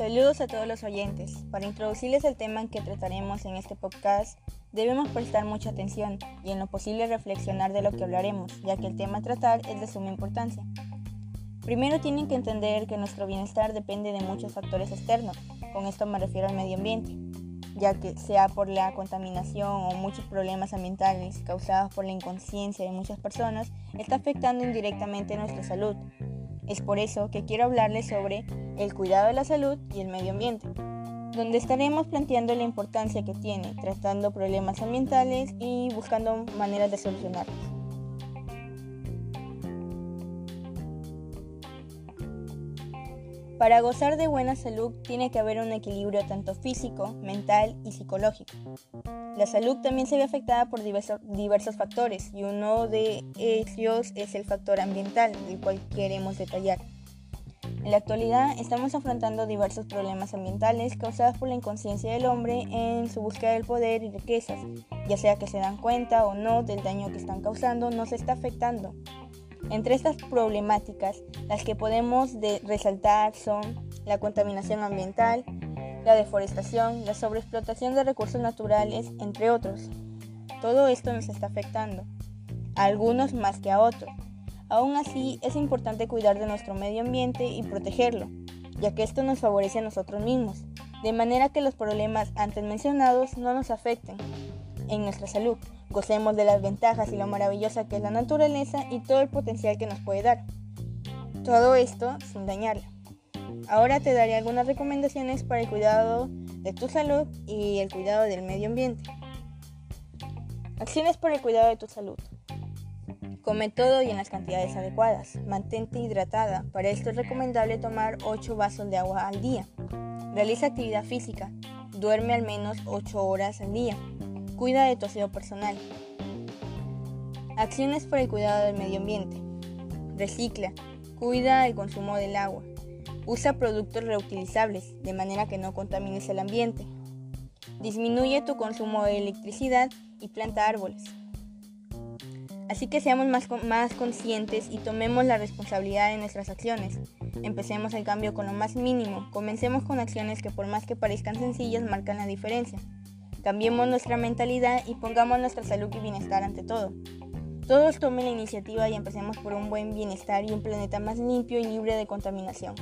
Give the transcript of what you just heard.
Saludos a todos los oyentes. Para introducirles el tema que trataremos en este podcast, debemos prestar mucha atención y en lo posible reflexionar de lo que hablaremos, ya que el tema a tratar es de suma importancia. Primero tienen que entender que nuestro bienestar depende de muchos factores externos, con esto me refiero al medio ambiente, ya que sea por la contaminación o muchos problemas ambientales causados por la inconsciencia de muchas personas, está afectando indirectamente nuestra salud. Es por eso que quiero hablarles sobre el cuidado de la salud y el medio ambiente, donde estaremos planteando la importancia que tiene, tratando problemas ambientales y buscando maneras de solucionarlos. Para gozar de buena salud tiene que haber un equilibrio tanto físico, mental y psicológico. La salud también se ve afectada por diversos, factores y uno de ellos es el factor ambiental, del cual queremos detallar. En la actualidad estamos afrontando diversos problemas ambientales causados por la inconsciencia del hombre en su búsqueda del poder y riquezas, ya sea que se dan cuenta o no del daño que están causando, nos está afectando. Entre estas problemáticas, las que podemos resaltar son la contaminación ambiental, la deforestación, la sobreexplotación de recursos naturales, entre otros. Todo esto nos está afectando, a algunos más que a otros. Aún así, es importante cuidar de nuestro medio ambiente y protegerlo, ya que esto nos favorece a nosotros mismos, de manera que los problemas antes mencionados no nos afecten en nuestra salud. Gocemos de las ventajas y lo maravillosa que es la naturaleza y todo el potencial que nos puede dar. Todo esto sin dañarla. Ahora te daré algunas recomendaciones para el cuidado de tu salud y el cuidado del medio ambiente. Acciones para el cuidado de tu salud. Come todo y en las cantidades adecuadas. Mantente hidratada. Para esto es recomendable tomar 8 vasos de agua al día. Realiza actividad física. Duerme al menos 8 horas al día. Cuida de tu aseo personal. Acciones para el cuidado del medio ambiente. Recicla. Cuida el consumo del agua. Usa productos reutilizables de manera que no contamines el ambiente. Disminuye tu consumo de electricidad y planta árboles. Así que seamos más, más conscientes y tomemos la responsabilidad de nuestras acciones. Empecemos el cambio con lo más mínimo. Comencemos con acciones que por más que parezcan sencillas marcan la diferencia. Cambiemos nuestra mentalidad y pongamos nuestra salud y bienestar ante todo. Todos tomen la iniciativa y empecemos por un buen bienestar y un planeta más limpio y libre de contaminación.